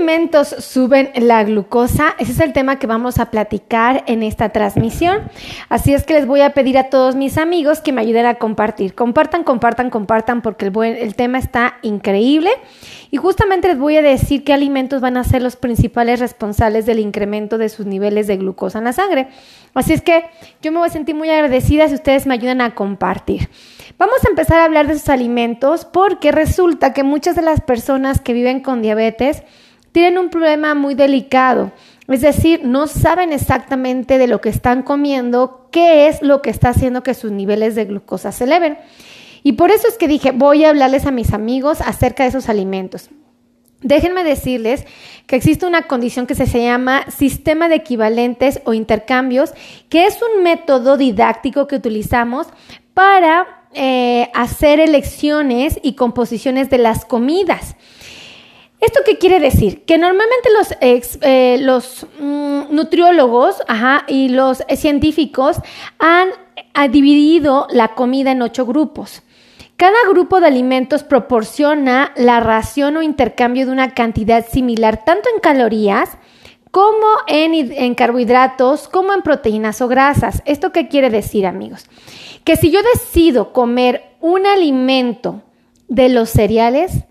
alimentos suben la glucosa? Ese es el tema que vamos a platicar en esta transmisión. Así es que les voy a pedir a todos mis amigos que me ayuden a compartir. Compartan, compartan, compartan porque el, el tema está increíble. Y justamente les voy a decir qué alimentos van a ser los principales responsables del incremento de sus niveles de glucosa en la sangre. Así es que yo me voy a sentir muy agradecida si ustedes me ayudan a compartir. Vamos a empezar a hablar de esos alimentos porque resulta que muchas de las personas que viven con diabetes tienen un problema muy delicado. Es decir, no saben exactamente de lo que están comiendo, qué es lo que está haciendo que sus niveles de glucosa se eleven. Y por eso es que dije, voy a hablarles a mis amigos acerca de esos alimentos. Déjenme decirles que existe una condición que se llama sistema de equivalentes o intercambios, que es un método didáctico que utilizamos para eh, hacer elecciones y composiciones de las comidas. ¿Esto qué quiere decir? Que normalmente los, eh, mm, nutriólogos y los científicos han dividido la comida en ocho grupos. Cada grupo de alimentos proporciona la ración o intercambio de una cantidad similar tanto en calorías como en, en, carbohidratos, como en proteínas o grasas. ¿Esto qué quiere decir, amigos? Que si yo decido comer un alimento de los cereales,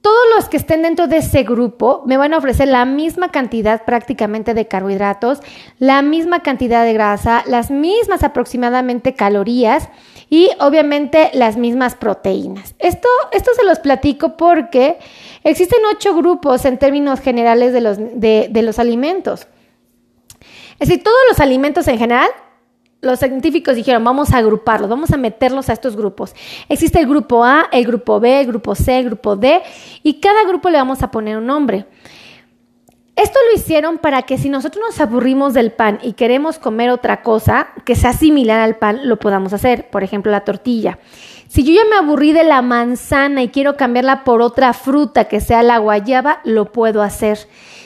todos los que estén dentro de ese grupo me van a ofrecer la misma cantidad prácticamente de carbohidratos, la misma cantidad de grasa, las mismas aproximadamente calorías y obviamente las mismas proteínas. Esto, esto se los platico porque existen ocho grupos en términos generales de los, de, de los alimentos. Es decir, todos los alimentos en general los científicos dijeron, vamos a agruparlos, vamos a meterlos a estos grupos. Existe el grupo A, el grupo B, el grupo C, el grupo D, y cada grupo le vamos a poner un nombre. Esto lo hicieron para que si nosotros nos aburrimos del pan y queremos comer otra cosa que sea similar al pan, lo podamos hacer. Por ejemplo, la tortilla. Si yo ya me aburrí de la manzana y quiero cambiarla por otra fruta que sea la guayaba, lo puedo hacer.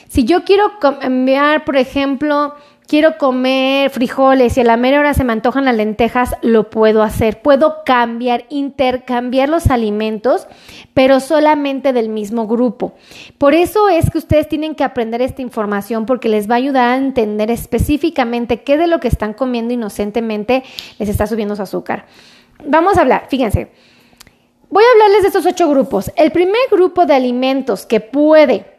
Si yo quiero cambiar, por ejemplo, quiero comer frijoles y a la mera hora se me antojan las lentejas, lo puedo hacer. Puedo cambiar, intercambiar los alimentos, pero solamente del mismo grupo. Por eso es que ustedes tienen que aprender esta información porque les va a ayudar a entender específicamente qué de lo que están comiendo inocentemente les está subiendo su azúcar. Vamos a hablar, fíjense. Voy a hablarles de estos ocho grupos. El primer grupo de alimentos que puede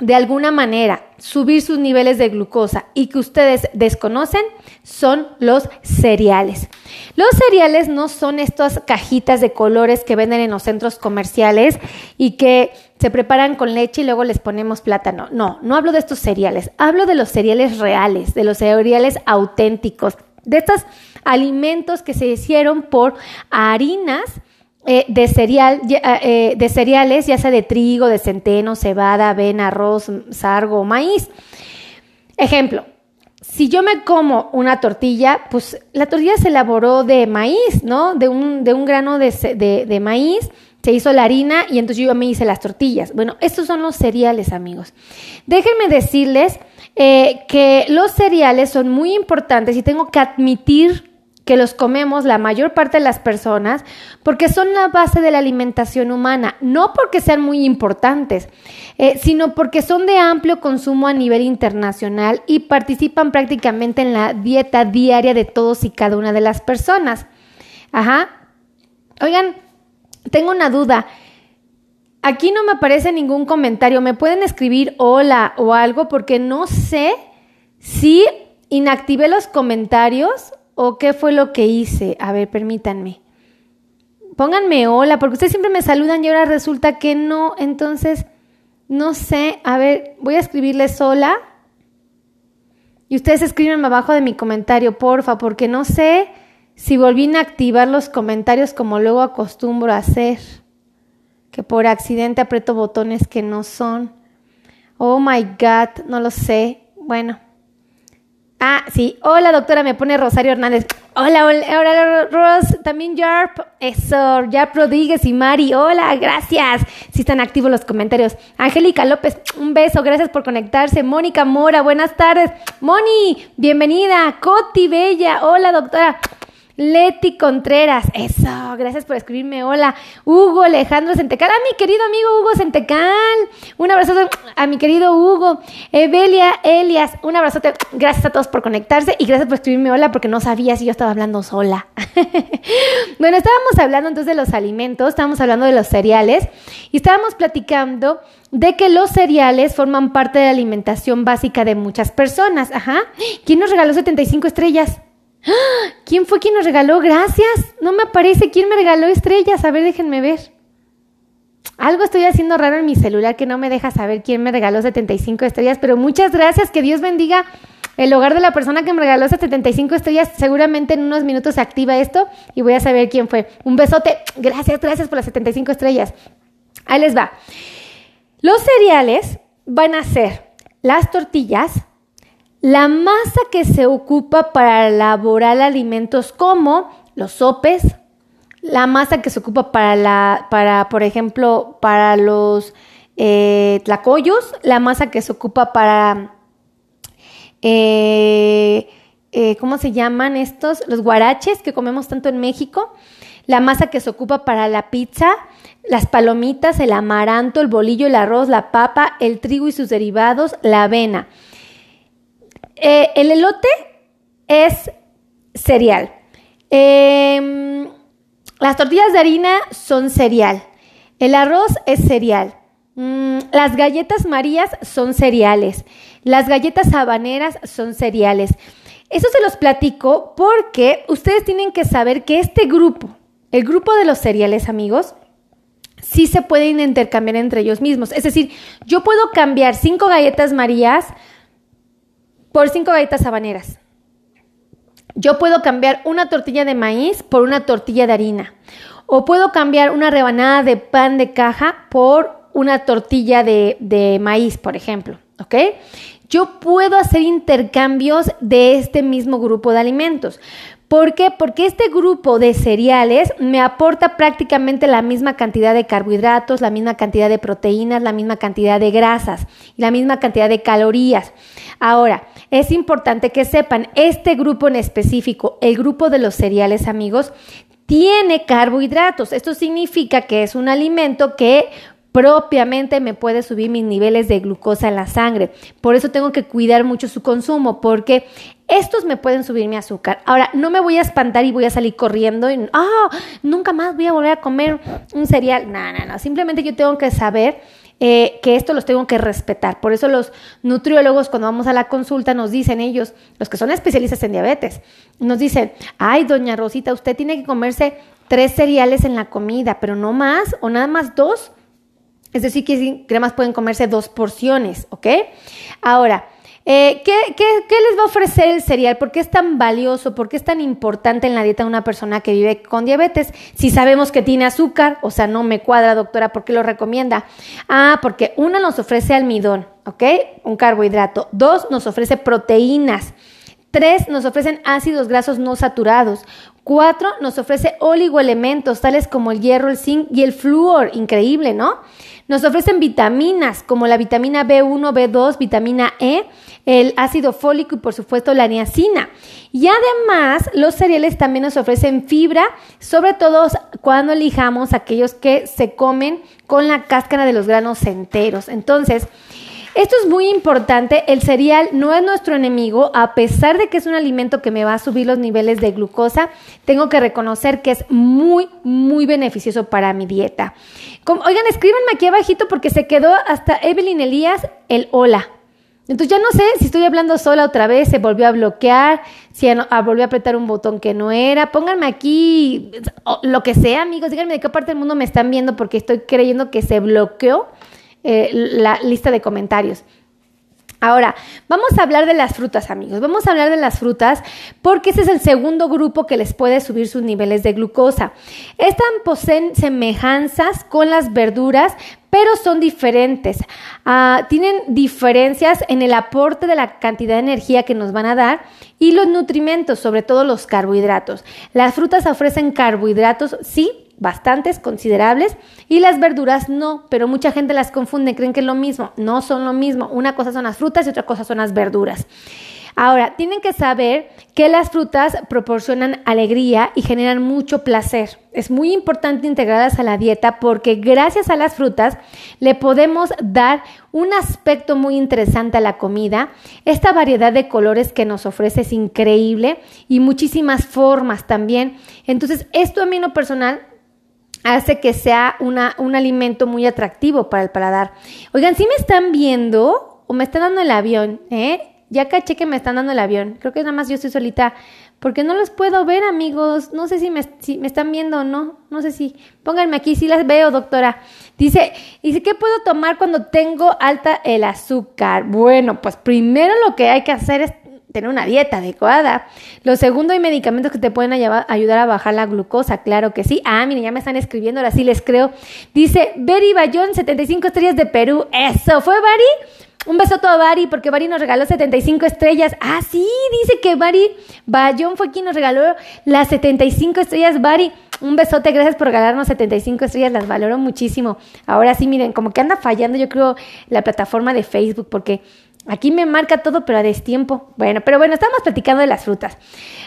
de alguna manera subir sus niveles de glucosa y que ustedes desconocen son los cereales. Los cereales no son estas cajitas de colores que venden en los centros comerciales y que se preparan con leche y luego les ponemos plátano. No, no hablo de estos cereales, hablo de los cereales reales, de los cereales auténticos, de estos alimentos que se hicieron por harinas eh, de, cereal, eh, eh, de cereales, ya sea de trigo, de centeno, cebada, avena, arroz, sargo, maíz. Ejemplo, si yo me como una tortilla, pues la tortilla se elaboró de maíz, ¿no? De un, de un grano de, de, maíz, se hizo la harina y entonces yo me hice las tortillas. Bueno, estos son los cereales, amigos. Déjenme decirles que los cereales son muy importantes y tengo que admitir que los comemos la mayor parte de las personas porque son la base de la alimentación humana, no porque sean muy importantes, eh, sino porque son de amplio consumo a nivel internacional y participan prácticamente en la dieta diaria de todos y cada una de las personas. Ajá. Oigan, tengo una duda. Aquí no me aparece ningún comentario. ¿Me pueden escribir hola o algo? Porque no sé si inactivé los comentarios ¿O qué fue lo que hice? A ver, permítanme. Pónganme hola, porque ustedes siempre me saludan y ahora resulta que no. Entonces, no sé. A ver, voy a escribirles hola. Y ustedes escriben abajo de mi comentario, porfa, porque no sé si volví a activar los comentarios como luego acostumbro a hacer. Que por accidente aprieto botones que no son. Oh my God, no lo sé. Bueno, Ah, sí. Hola, doctora, me pone Rosario Hernández. Hola, hola, hola, Ros. También Yarp. Eso, Yarp Rodríguez y Mari. Hola, gracias. Si están activos los comentarios. Angélica López, un beso. Gracias por conectarse. Mónica Mora, buenas tardes. Moni, bienvenida. Coti Bella. Hola, doctora. Leti Contreras, eso, gracias por escribirme. Hola, Hugo Alejandro Centecal, a mi querido amigo Hugo Centecal, un abrazote a mi querido Hugo, Evelia Elias, un abrazote, gracias a todos por conectarse y gracias por escribirme hola porque no sabía si yo estaba hablando sola. bueno, estábamos hablando entonces de los alimentos, estábamos hablando de los cereales y estábamos platicando de que los cereales forman parte de la alimentación básica de muchas personas. Ajá. ¿Quién nos regaló 75 estrellas? ¿Quién fue quien nos regaló? Gracias. No me aparece quién me regaló estrellas. A ver, déjenme ver. Algo estoy haciendo raro en mi celular que no me deja saber quién me regaló 75 estrellas, pero muchas gracias. Que Dios bendiga el hogar de la persona que me regaló esas 75 estrellas. Seguramente en unos minutos se activa esto y voy a saber quién fue. Un besote. Gracias, gracias por las 75 estrellas. Ahí les va. Los cereales van a ser las tortillas, la masa que se ocupa para elaborar alimentos como los sopes, la masa que se ocupa para, la, para por ejemplo, para los eh, tlacoyos, la masa que se ocupa para, eh, eh, ¿cómo se llaman estos? Los guaraches que comemos tanto en México, la masa que se ocupa para la pizza, las palomitas, el amaranto, el bolillo, el arroz, la papa, el trigo y sus derivados, la avena. Eh, el elote es cereal. Em, las tortillas de harina son cereal. El arroz es cereal. Mm, las galletas marías son cereales. Las galletas habaneras son cereales. Eso se los platico porque ustedes tienen que saber que este grupo, el grupo de los cereales, amigos, sí se pueden intercambiar entre ellos mismos. Es decir, yo puedo cambiar cinco galletas marías por cinco galletas habaneras. Yo puedo cambiar una tortilla de maíz por una tortilla de harina. O puedo cambiar una rebanada de pan de caja por una tortilla de, de maíz, por ejemplo. ¿Ok? Yo puedo hacer intercambios de este mismo grupo de alimentos. ¿Por qué? Porque este grupo de cereales me aporta prácticamente la misma cantidad de carbohidratos, la misma cantidad de proteínas, la misma cantidad de grasas y la misma cantidad de calorías. Ahora, es importante que sepan, este grupo en específico, el grupo de los cereales amigos, tiene carbohidratos. Esto significa que es un alimento que propiamente me puede subir mis niveles de glucosa en la sangre. Por eso tengo que cuidar mucho su consumo, porque estos me pueden subir mi azúcar. Ahora, no me voy a espantar y voy a salir corriendo y, ah, nunca más voy a volver a comer un cereal. No, no, no. Simplemente yo tengo que saber eh, que esto los tengo que respetar. Por eso los nutriólogos cuando vamos a la consulta nos dicen ellos, los que son especialistas en diabetes, nos dicen, ay, doña Rosita, usted tiene que comerse tres cereales en la comida, pero no más o nada más dos es decir, que sin cremas pueden comerse dos porciones, ¿ok? Ahora, eh, ¿qué, les va a ofrecer el cereal? ¿Por qué es tan valioso? ¿Por qué es tan importante en la dieta de una persona que vive con diabetes? Si sabemos que tiene azúcar, o sea, no me cuadra, doctora, ¿por qué lo recomienda? Ah, porque una nos ofrece almidón, ¿ok? Un carbohidrato. Dos, nos ofrece proteínas. Tres, nos ofrecen ácidos grasos no saturados. Cuatro, nos ofrece oligoelementos tales como el hierro, el zinc y el flúor. Increíble, ¿no? Nos ofrecen vitaminas como la vitamina B1, B2, vitamina E, el ácido fólico y por supuesto la niacina. Y además los cereales también nos ofrecen fibra, sobre todo cuando elijamos aquellos que se comen con la cáscara de los granos enteros. Entonces, esto es muy importante, el cereal no es nuestro enemigo, a pesar de que es un alimento que me va a subir los niveles de glucosa, tengo que reconocer que es muy, muy beneficioso para mi dieta. oigan, escríbanme aquí abajito porque se quedó hasta Evelyn Elías el hola. Entonces ya no sé si estoy hablando sola otra vez, se volvió a bloquear, si volvió a apretar un botón que no era. Pónganme aquí lo que sea, amigos. Díganme de qué parte del mundo me están viendo porque estoy creyendo que se bloqueó eh, la lista de comentarios. Ahora, vamos a hablar de las frutas, amigos. Vamos a hablar de las frutas porque ese es el segundo grupo que les puede subir sus niveles de glucosa. Estas poseen semejanzas con las verduras, pero son diferentes. Ah, tienen diferencias en el aporte de la cantidad de energía que nos van a dar y los nutrimentos, sobre todo los carbohidratos. Las frutas ofrecen carbohidratos, sí, bastantes, considerables, y las verduras no, pero mucha gente las confunde, creen que es lo mismo, no son lo mismo, una cosa son las frutas y otra cosa son las verduras. Ahora, tienen que saber que las frutas proporcionan alegría y generan mucho placer. Es muy importante integrarlas a la dieta porque gracias a las frutas le podemos dar un aspecto muy interesante a la comida. Esta variedad de colores que nos ofrece es increíble y muchísimas formas también. Entonces, esto a mí en lo personal hace que sea una, un alimento muy atractivo para el paladar. Oigan, si me están viendo o me están dando el avión, ¿eh? Ya caché que me están dando el avión. Creo que nada más yo estoy solita. Porque no los puedo ver, amigos. No sé si me, si me están viendo o no. No sé si. Pónganme aquí, si las veo, doctora. Dice, dice, ¿qué puedo tomar cuando tengo alta el azúcar? Bueno, pues primero lo que hay que hacer es tener una dieta adecuada. Lo segundo, hay medicamentos que te pueden ayudar a bajar la glucosa, claro que sí. Ah, miren, ya me están escribiendo, ahora sí les creo. Dice, Beri Bayón, 75 estrellas de Perú. Eso, ¿fue Bari? Un beso a Bari, porque Bari nos regaló 75 estrellas. Ah, sí, dice que Bari Bayón fue quien nos regaló las 75 estrellas. Bari, un besote, gracias por regalarnos 75 estrellas, las valoro muchísimo. Ahora sí, miren, como que anda fallando, yo creo, la plataforma de Facebook, porque Aquí me marca todo, pero a destiempo. Bueno, pero bueno, estamos platicando de las frutas.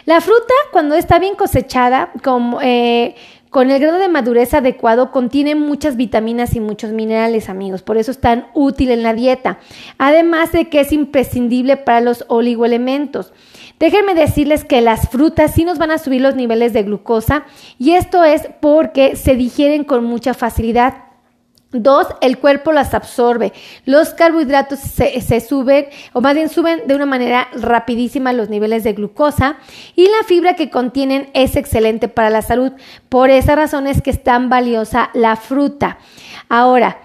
La fruta, cuando está bien cosechada, como, eh, con el grado de madurez adecuado, contiene muchas vitaminas y muchos minerales, amigos. Por eso es tan útil en la dieta. Además de que es imprescindible para los oligoelementos. Déjenme decirles que las frutas sí nos van a subir los niveles de glucosa y esto es porque se digieren con mucha facilidad. Dos, el cuerpo las absorbe. Los carbohidratos se, suben, o más bien suben de una manera rapidísima los niveles de glucosa. Y la fibra que contienen es excelente para la salud. Por esa razón es que es tan valiosa la fruta. Ahora,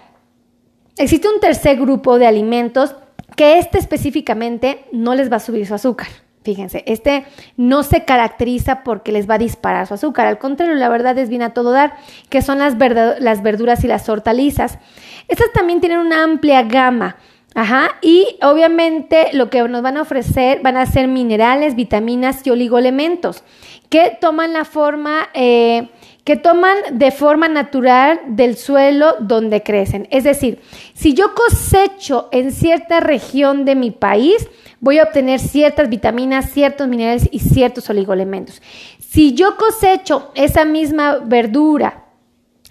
existe un tercer grupo de alimentos que este específicamente no les va a subir su azúcar. Fíjense, este no se caracteriza porque les va a disparar su azúcar, al contrario, la verdad es bien a todo dar, que son las, las verduras y las hortalizas. Estas también tienen una amplia gama. Ajá, y obviamente lo que nos van a ofrecer van a ser minerales, vitaminas y oligoelementos que toman la forma, eh, que toman de forma natural del suelo donde crecen. Es decir, si yo cosecho en cierta región de mi país, voy a obtener ciertas vitaminas, ciertos minerales y ciertos oligoelementos. Si yo cosecho esa misma verdura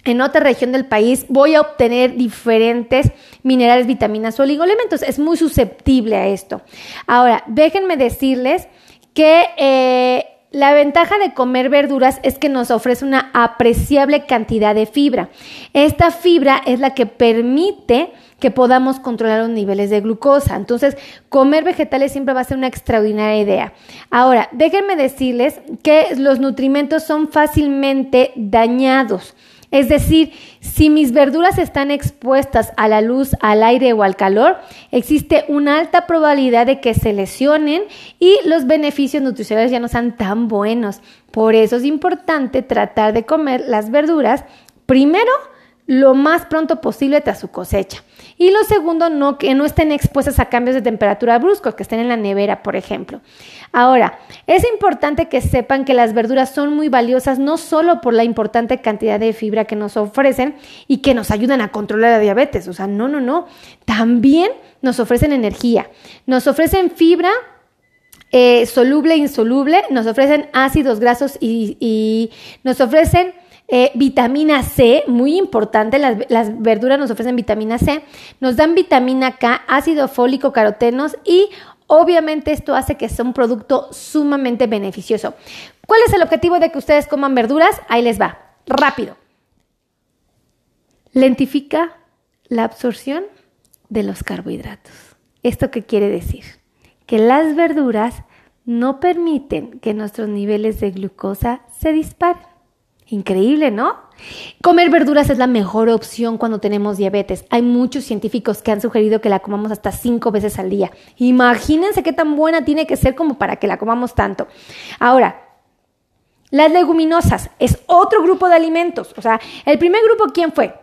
en otra región del país, voy a obtener diferentes minerales, vitaminas, oligoelementos. Es muy susceptible a esto. Ahora, déjenme decirles que... Eh, la ventaja de comer verduras es que nos ofrece una apreciable cantidad de fibra. Esta fibra es la que permite que podamos controlar los niveles de glucosa. Entonces, comer vegetales siempre va a ser una extraordinaria idea. Ahora, déjenme decirles que los nutrimentos son fácilmente dañados. Es decir, si mis verduras están expuestas a la luz, al aire o al calor, existe una alta probabilidad de que se lesionen y los beneficios nutricionales ya no sean tan buenos. Por eso es importante tratar de comer las verduras primero lo más pronto posible tras su cosecha. Y lo segundo, no, que no estén expuestas a cambios de temperatura bruscos, que estén en la nevera, por ejemplo. Ahora, es importante que sepan que las verduras son muy valiosas no solo por la importante cantidad de fibra que nos ofrecen y que nos ayudan a controlar la diabetes, o sea, no, no, no, también nos ofrecen energía, nos ofrecen fibra eh, soluble e insoluble, nos ofrecen ácidos grasos y nos ofrecen eh, vitamina C, muy importante, las, las, verduras nos ofrecen vitamina C, nos dan vitamina K, ácido fólico, carotenos y obviamente esto hace que sea un producto sumamente beneficioso. ¿Cuál es el objetivo de que ustedes coman verduras? Ahí les va, rápido. Lentifica la absorción de los carbohidratos. ¿Esto qué quiere decir? Que las verduras no permiten que nuestros niveles de glucosa se disparen. Increíble, ¿no? Comer verduras es la mejor opción cuando tenemos diabetes. Hay muchos científicos que han sugerido que la comamos hasta cinco veces al día. Imagínense qué tan buena tiene que ser como para que la comamos tanto. Ahora, las leguminosas es otro grupo de alimentos. O sea, el primer grupo, ¿quién fue?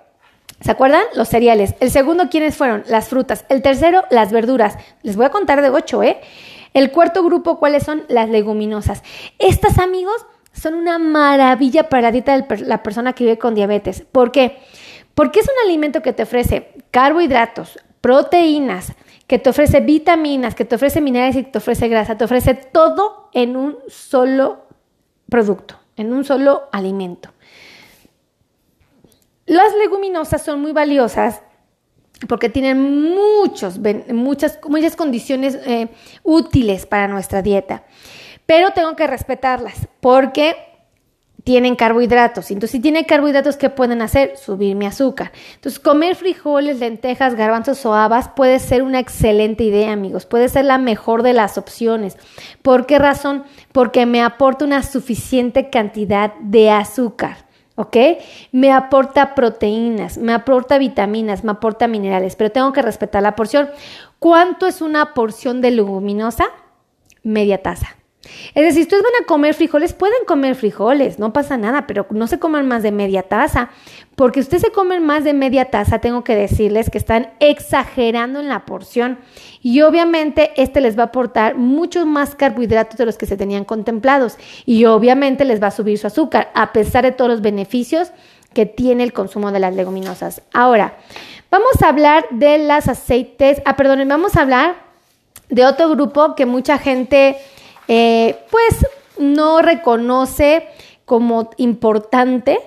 ¿Se acuerdan? Los cereales. El segundo, ¿quiénes fueron? Las frutas. El tercero, las verduras. Les voy a contar de ocho, ¿eh? El cuarto grupo, ¿cuáles son? Las leguminosas. Estas, amigos, son una maravilla para la dieta de la persona que vive con diabetes. ¿Por qué? Porque es un alimento que te ofrece carbohidratos, proteínas, que te ofrece vitaminas, que te ofrece minerales y que te ofrece grasa, te ofrece todo en un solo producto, en un solo alimento. Las leguminosas son muy valiosas porque tienen muchos, muchas, muchas condiciones eh, útiles para nuestra dieta. Pero tengo que respetarlas porque tienen carbohidratos. Entonces, si tienen carbohidratos, ¿qué pueden hacer? Subir mi azúcar. Entonces, comer frijoles, lentejas, garbanzos o habas puede ser una excelente idea, amigos. Puede ser la mejor de las opciones. ¿Por qué razón? Porque me aporta una suficiente cantidad de azúcar. ¿ok? Me aporta proteínas, me aporta vitaminas, me aporta minerales, pero tengo que respetar la porción. ¿Cuánto es una porción de leguminosa? Media taza. Es decir, si ustedes van a comer frijoles, pueden comer frijoles, no pasa nada, pero no se coman más de media taza, porque ustedes se comen más de media taza, tengo que decirles que están exagerando en la porción. Y obviamente este les va a aportar muchos más carbohidratos de los que se tenían contemplados. Y obviamente les va a subir su azúcar, a pesar de todos los beneficios que tiene el consumo de las leguminosas. Ahora, vamos a hablar de las aceites, ah, perdón, vamos a hablar de otro grupo que mucha gente eh, pues no reconoce como importante,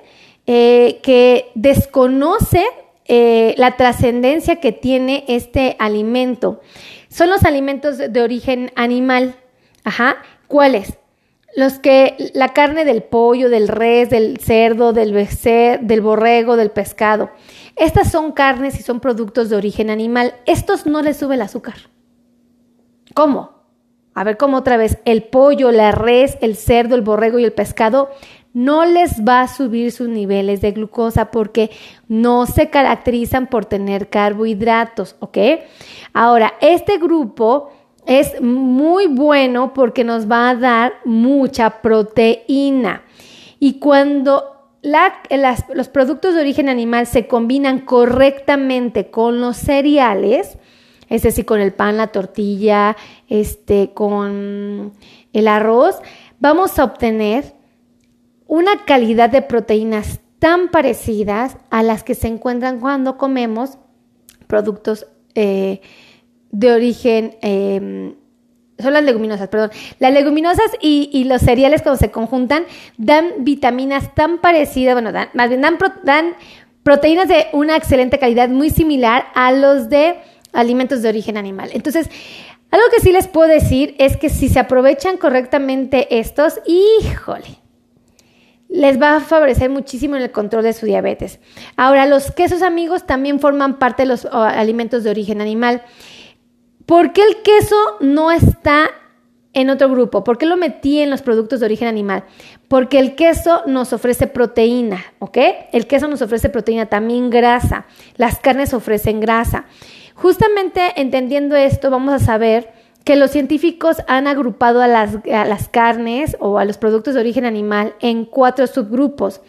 eh, que desconoce eh, la trascendencia que tiene este alimento. Son los alimentos de origen animal. Ajá. ¿Cuáles? Los que la carne del pollo, del res, del cerdo, del becer, del borrego, del pescado. Estas son carnes y son productos de origen animal. Estos no les sube el azúcar. ¿Cómo? A ver cómo otra vez, el pollo, la res, el cerdo, el borrego y el pescado no les va a subir sus niveles de glucosa porque no se caracterizan por tener carbohidratos, ¿ok? Ahora, este grupo es muy bueno porque nos va a dar mucha proteína. Y cuando los productos de origen animal se combinan correctamente con los cereales, es decir, con el pan, la tortilla, este, con el arroz, vamos a obtener una calidad de proteínas tan parecidas a las que se encuentran cuando comemos productos eh, de origen, em, son las leguminosas, perdón, las leguminosas y, los cereales cuando se conjuntan dan vitaminas tan parecidas, bueno, dan, más bien dan proteínas de una excelente calidad, muy similar a los de alimentos de origen animal. Entonces, algo que sí les puedo decir es que si se aprovechan correctamente estos, híjole, les va a favorecer muchísimo en el control de su diabetes. Ahora, los quesos amigos también forman parte de los alimentos de origen animal. ¿Por qué el queso no está en otro grupo? ¿Por qué lo metí en los productos de origen animal? Porque el queso nos ofrece proteína, ¿ok? El queso nos ofrece proteína, también grasa. Las carnes ofrecen grasa. Justamente entendiendo esto, vamos a saber que los científicos han agrupado a las, carnes o a los productos de origen animal en cuatro subgrupos.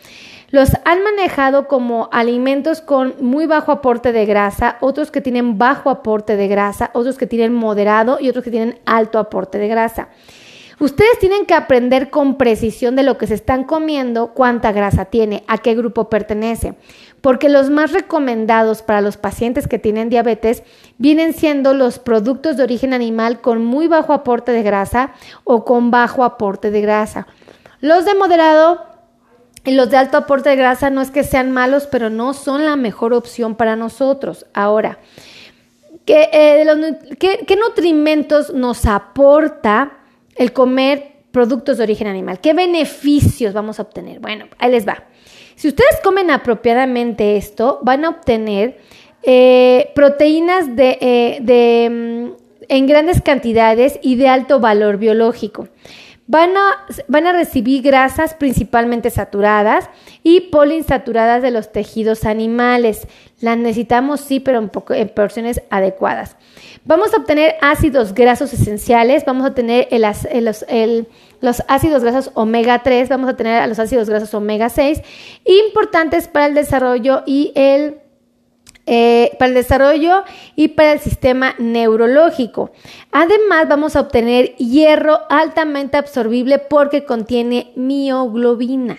Los han manejado como alimentos con muy bajo aporte de grasa, otros que tienen bajo aporte de grasa, otros que tienen moderado y otros que tienen alto aporte de grasa. Ustedes tienen que aprender con precisión de lo que se están comiendo, cuánta grasa tiene, a qué grupo pertenece, porque los más recomendados para los pacientes que tienen diabetes vienen siendo los productos de origen animal con muy bajo aporte de grasa o con bajo aporte de grasa. Los de moderado y los de alto aporte de grasa no es que sean malos, pero no son la mejor opción para nosotros. Ahora, ¿qué, eh, nutrimentos nos aporta? El comer productos de origen animal. ¿Qué beneficios vamos a obtener? Bueno, ahí les va. Si ustedes comen apropiadamente esto, van a obtener eh, proteínas de, eh, mm, en grandes cantidades y de alto valor biológico. Van a, van a, recibir grasas principalmente saturadas y poliinsaturadas de los tejidos animales. Las necesitamos sí, pero en, porciones adecuadas. Vamos a obtener ácidos grasos esenciales, vamos a tener los, ácidos grasos omega 3, vamos a tener los ácidos grasos omega 6, importantes para el desarrollo y el eh, para el desarrollo y para el sistema neurológico. Además, vamos a obtener hierro altamente absorbible porque contiene mioglobina.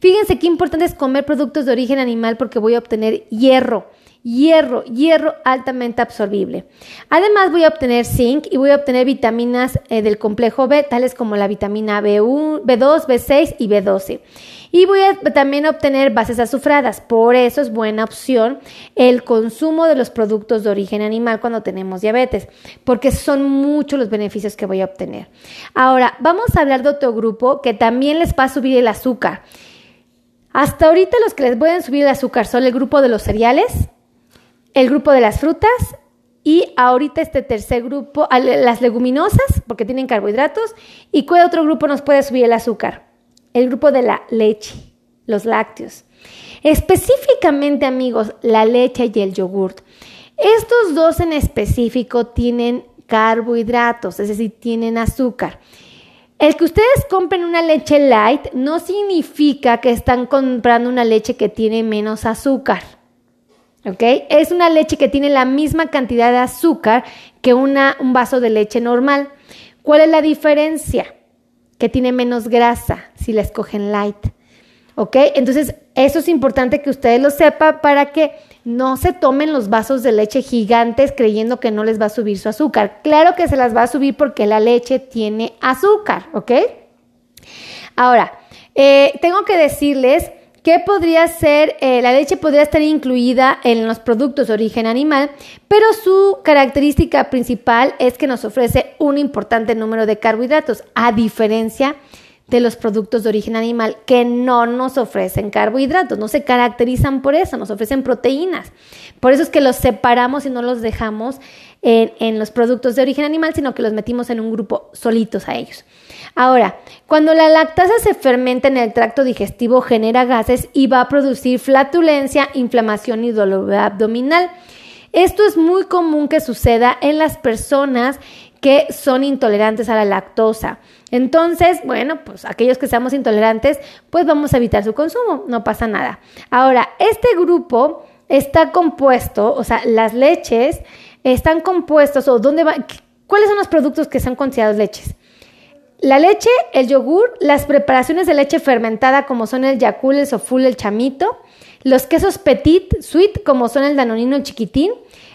Fíjense qué importante es comer productos de origen animal porque voy a obtener hierro hierro, hierro altamente absorbible. Además voy a obtener zinc y voy a obtener vitaminas eh, del complejo B, tales como la vitamina B1, B2, B6 y B12. Y voy a también obtener bases azufradas. Por eso es buena opción el consumo de los productos de origen animal cuando tenemos diabetes, porque son muchos los beneficios que voy a obtener. Ahora, vamos a hablar de otro grupo que también les va a subir el azúcar. Hasta ahorita los que les pueden subir el azúcar son el grupo de los cereales, el grupo de las frutas y ahorita este tercer grupo, las leguminosas, porque tienen carbohidratos. ¿Y cuál otro grupo nos puede subir el azúcar? El grupo de la leche, los lácteos. Específicamente, amigos, la leche y el yogurt. Estos dos en específico tienen carbohidratos, es decir, tienen azúcar. El que ustedes compren una leche light no significa que están comprando una leche que tiene menos azúcar. ¿Ok? Es una leche que tiene la misma cantidad de azúcar que una, un vaso de leche normal. ¿Cuál es la diferencia? Que tiene menos grasa si la escogen light. ¿Ok? Entonces, eso es importante que ustedes lo sepan para que no se tomen los vasos de leche gigantes creyendo que no les va a subir su azúcar. Claro que se las va a subir porque la leche tiene azúcar, ¿ok? Ahora, eh, tengo que decirles que podría ser, eh, la leche podría estar incluida en los productos de origen animal, pero su característica principal es que nos ofrece un importante número de carbohidratos, a diferencia de los productos de origen animal que no nos ofrecen carbohidratos, no se caracterizan por eso, nos ofrecen proteínas. Por eso es que los separamos y no los dejamos en, los productos de origen animal, sino que los metimos en un grupo solitos a ellos. Ahora, cuando la lactasa se fermenta en el tracto digestivo genera gases y va a producir flatulencia, inflamación y dolor abdominal. Esto es muy común que suceda en las personas que son intolerantes a la lactosa. Entonces, bueno, pues aquellos que seamos intolerantes, pues vamos a evitar su consumo, no pasa nada. Ahora, este grupo está compuesto, o sea, las leches están compuestos, o dónde va, ¿cuáles son los productos que son considerados leches? La leche, el yogur, las preparaciones de leche fermentada como son el yacul, el soful, el chamito, los quesos petit, sweet como son el danonino, el chiquitín,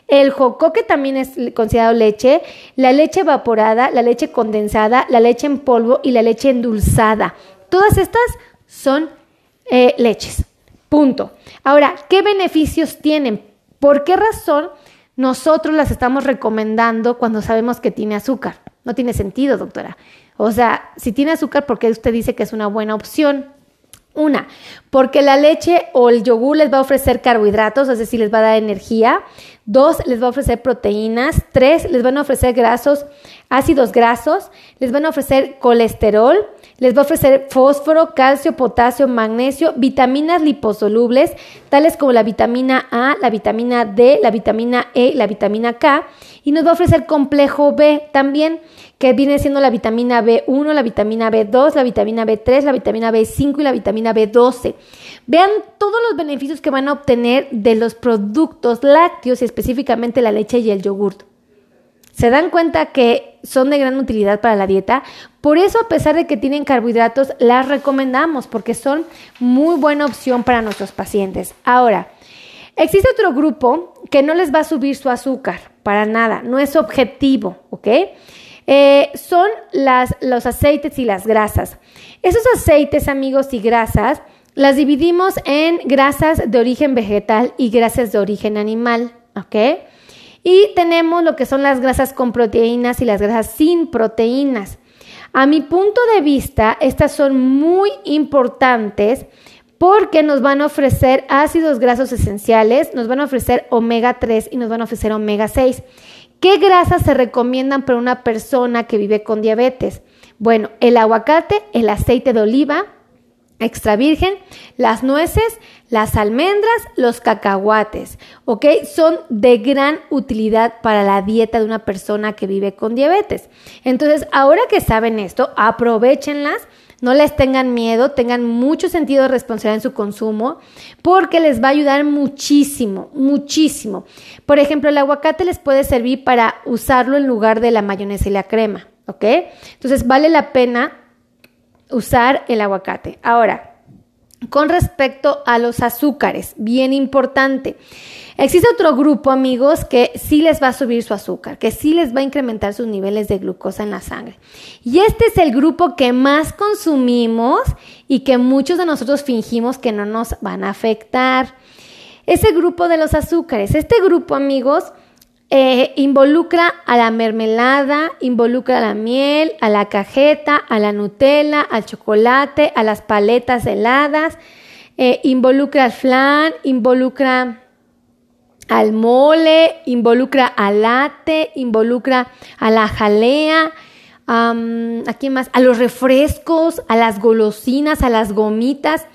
el jocó que también es considerado leche, la leche evaporada, la leche condensada, la leche en polvo y la leche endulzada. Todas estas son eh, leches. Punto. Ahora, ¿qué beneficios tienen? ¿Por qué razón nosotros las estamos recomendando cuando sabemos que tiene azúcar? No tiene sentido, doctora. O sea, si tiene azúcar, ¿por qué usted dice que es una buena opción? Una, porque la leche o el yogur les va a ofrecer carbohidratos, es decir, les va a dar energía. Dos, les va a ofrecer proteínas. Tres, les van a ofrecer grasos, ácidos grasos. Les van a ofrecer colesterol. Les va a ofrecer fósforo, calcio, potasio, magnesio, vitaminas liposolubles, tales como la vitamina A, la vitamina D, la vitamina E, la vitamina K. Y nos va a ofrecer complejo B también que viene siendo la vitamina B1, la vitamina B2, la vitamina B3, la vitamina B5 y la vitamina B12. Vean todos los beneficios que van a obtener de los productos lácteos y específicamente la leche y el yogurt. ¿Se dan cuenta que son de gran utilidad para la dieta? Por eso, a pesar de que tienen carbohidratos, las recomendamos porque son muy buena opción para nuestros pacientes. Ahora, existe otro grupo que no les va a subir su azúcar, para nada, no es objetivo, ¿ok? Eh, son las, los aceites y las grasas. Esos aceites, amigos, y grasas las dividimos en grasas de origen vegetal y grasas de origen animal, ¿ok? Y tenemos lo que son las grasas con proteínas y las grasas sin proteínas. A mi punto de vista, estas son muy importantes porque nos van a ofrecer ácidos grasos esenciales, nos van a ofrecer omega 3 y nos van a ofrecer omega 6. ¿Qué grasas se recomiendan para una persona que vive con diabetes? Bueno, el aguacate, el aceite de oliva extra virgen, las nueces, las almendras, los cacahuates, ¿ok? Son de gran utilidad para la dieta de una persona que vive con diabetes. Entonces, ahora que saben esto, aprovechenlas no les tengan miedo, tengan mucho sentido de responsabilidad en su consumo, porque les va a ayudar muchísimo, muchísimo. Por ejemplo, el aguacate les puede servir para usarlo en lugar de la mayonesa y la crema, ¿ok? Entonces vale la pena usar el aguacate. Ahora, con respecto a los azúcares, bien importante. Existe otro grupo, amigos, que sí les va a subir su azúcar, que sí les va a incrementar sus niveles de glucosa en la sangre. Y este es el grupo que más consumimos y que muchos de nosotros fingimos que no nos van a afectar. Ese grupo de los azúcares, este grupo, amigos, eh, involucra a la mermelada, involucra a la miel, a la cajeta, a la Nutella, al chocolate, a las paletas heladas, eh, involucra al flan, involucra al mole, involucra al latte, involucra a la jalea, ¿a quién más? A los refrescos, a las golosinas, a las gomitas.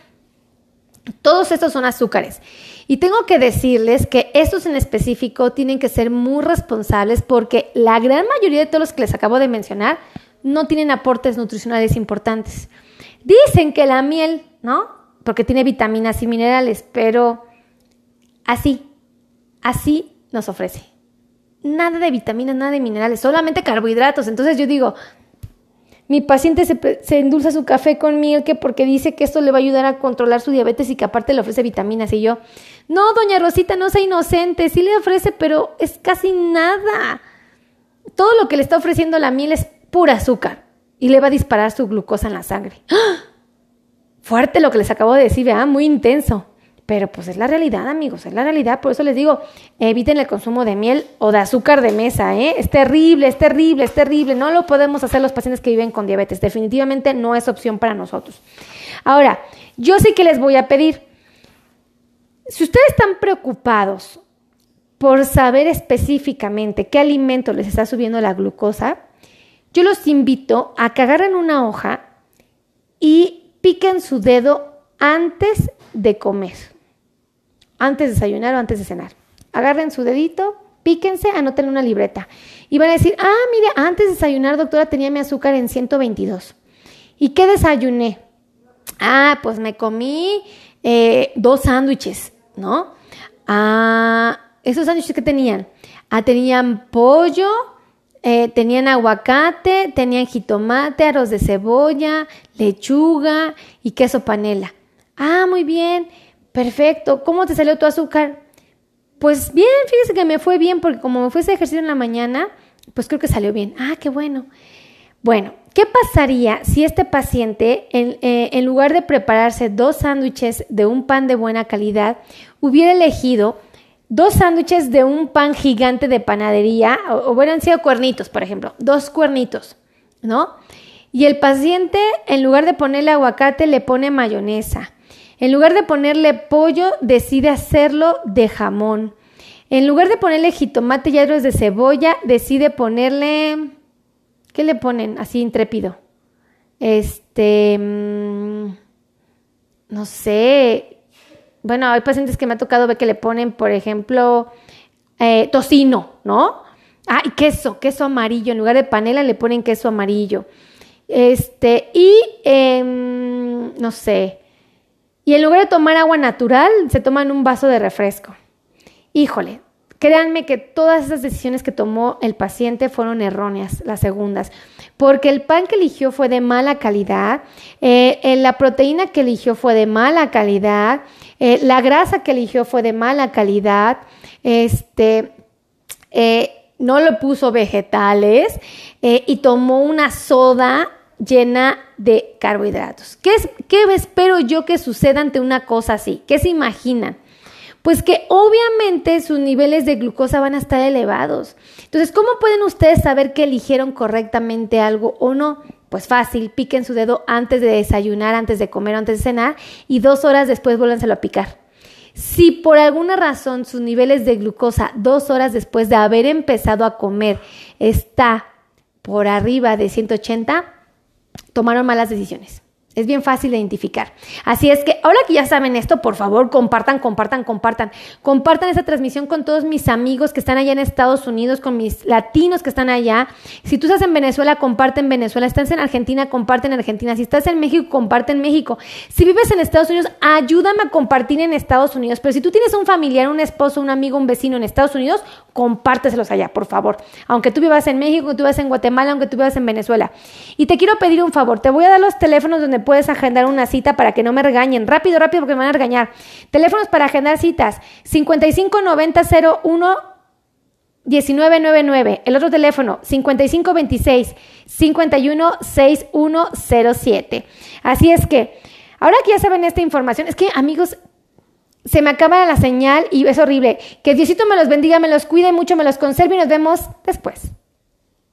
Todos estos son azúcares. Y tengo que decirles que estos en específico tienen que ser muy responsables porque la gran mayoría de todos los que les acabo de mencionar no tienen aportes nutricionales importantes. Dicen que la miel, ¿no? Porque tiene vitaminas y minerales, pero así, así nos ofrece. Nada de vitaminas, nada de minerales, solamente carbohidratos. Entonces yo digo, mi paciente se, endulza su café con miel que porque dice que esto le va a ayudar a controlar su diabetes y que aparte le ofrece vitaminas. Y yo, no, doña Rosita, no sea inocente, sí le ofrece, pero es casi nada. Todo lo que le está ofreciendo la miel es pura azúcar y le va a disparar su glucosa en la sangre. ¡Ah! Fuerte lo que les acabo de decir, ¿verdad? Muy intenso. Pero pues es la realidad, amigos, es la realidad. Por eso les digo, eviten el consumo de miel o de azúcar de mesa, ¿eh? Es terrible, es terrible, es terrible. No lo podemos hacer los pacientes que viven con diabetes. Definitivamente no es opción para nosotros. Ahora, yo sí que les voy a pedir, si ustedes están preocupados por saber específicamente qué alimento les está subiendo la glucosa, yo los invito a que agarren una hoja y piquen su dedo antes de comer antes de desayunar o antes de cenar. Agarren su dedito, píquense, anoten una libreta. Y van a decir, ah, mire, antes de desayunar, doctora, tenía mi azúcar en 122. ¿Y qué desayuné? Ah, pues me comí eh, dos sándwiches, ¿no? Ah, esos sándwiches que tenían. Ah, tenían pollo, eh, tenían aguacate, tenían jitomate, arroz de cebolla, lechuga y queso panela. Ah, muy bien. Perfecto. ¿Cómo te salió tu azúcar? Pues bien, fíjese que me fue bien porque como me fue ese ejercicio en la mañana, pues creo que salió bien. Ah, qué bueno. Bueno, ¿qué pasaría si este paciente, en, eh, lugar de prepararse dos sándwiches de un pan de buena calidad, hubiera elegido dos sándwiches de un pan gigante de panadería, o, hubieran sido cuernitos, por ejemplo, dos cuernitos, ¿no? Y el paciente, en lugar de ponerle aguacate, le pone mayonesa. En lugar de ponerle pollo, decide hacerlo de jamón. En lugar de ponerle jitomate y arroz de cebolla, decide ponerle... ¿Qué le ponen así intrépido? Este... Mm, no sé. Bueno, hay pacientes que me ha tocado ver que le ponen, por ejemplo, eh, tocino, ¿no? Ah, y queso, queso amarillo. En lugar de panela le ponen queso amarillo. Este, y em, no sé, y en lugar de tomar agua natural, se toman un vaso de refresco. Híjole, créanme que todas esas decisiones que tomó el paciente fueron erróneas, las segundas, porque el pan que eligió fue de mala calidad, eh, la proteína que eligió fue de mala calidad, eh, la grasa que eligió fue de mala calidad, este, eh, no le puso vegetales y tomó una soda llena de carbohidratos. ¿Qué, es, ¿Qué espero yo que suceda ante una cosa así? ¿Qué se imaginan? Pues que obviamente sus niveles de glucosa van a estar elevados. Entonces, ¿cómo pueden ustedes saber que eligieron correctamente algo o no? Pues fácil, piquen su dedo antes de desayunar, antes de comer, antes de cenar y dos horas después vuélvanselo a picar. Si por alguna razón sus niveles de glucosa dos horas después de haber empezado a comer está por arriba de 180, tomaron malas decisiones. Es bien fácil de identificar. Así es que ahora que ya saben esto, por favor, compartan, compartan, compartan. Compartan esa transmisión con todos mis amigos que están allá en Estados Unidos, con mis latinos que están allá. Si tú estás en Venezuela, comparte en Venezuela. Estás en Argentina, comparte en Argentina. Si estás en México, comparte en México. Si vives en Estados Unidos, ayúdame a compartir en Estados Unidos. Pero si tú tienes un familiar, un esposo, un amigo, un vecino en Estados Unidos, compárteselos allá, por favor. Aunque tú vivas en México, tú vivas en Guatemala, aunque tú vivas en Venezuela. Y te quiero pedir un favor. Te voy a dar los teléfonos donde puedes agendar una cita para que no me regañen. Rápido, rápido, porque me van a regañar. Teléfonos para agendar citas. 559001 1999. El otro teléfono, 5526 516107. Así es que, ahora que ya saben esta información, es que amigos, se me acaba la señal y es horrible. Que Diosito me los bendiga, me los cuide mucho, me los conserve y nos vemos después.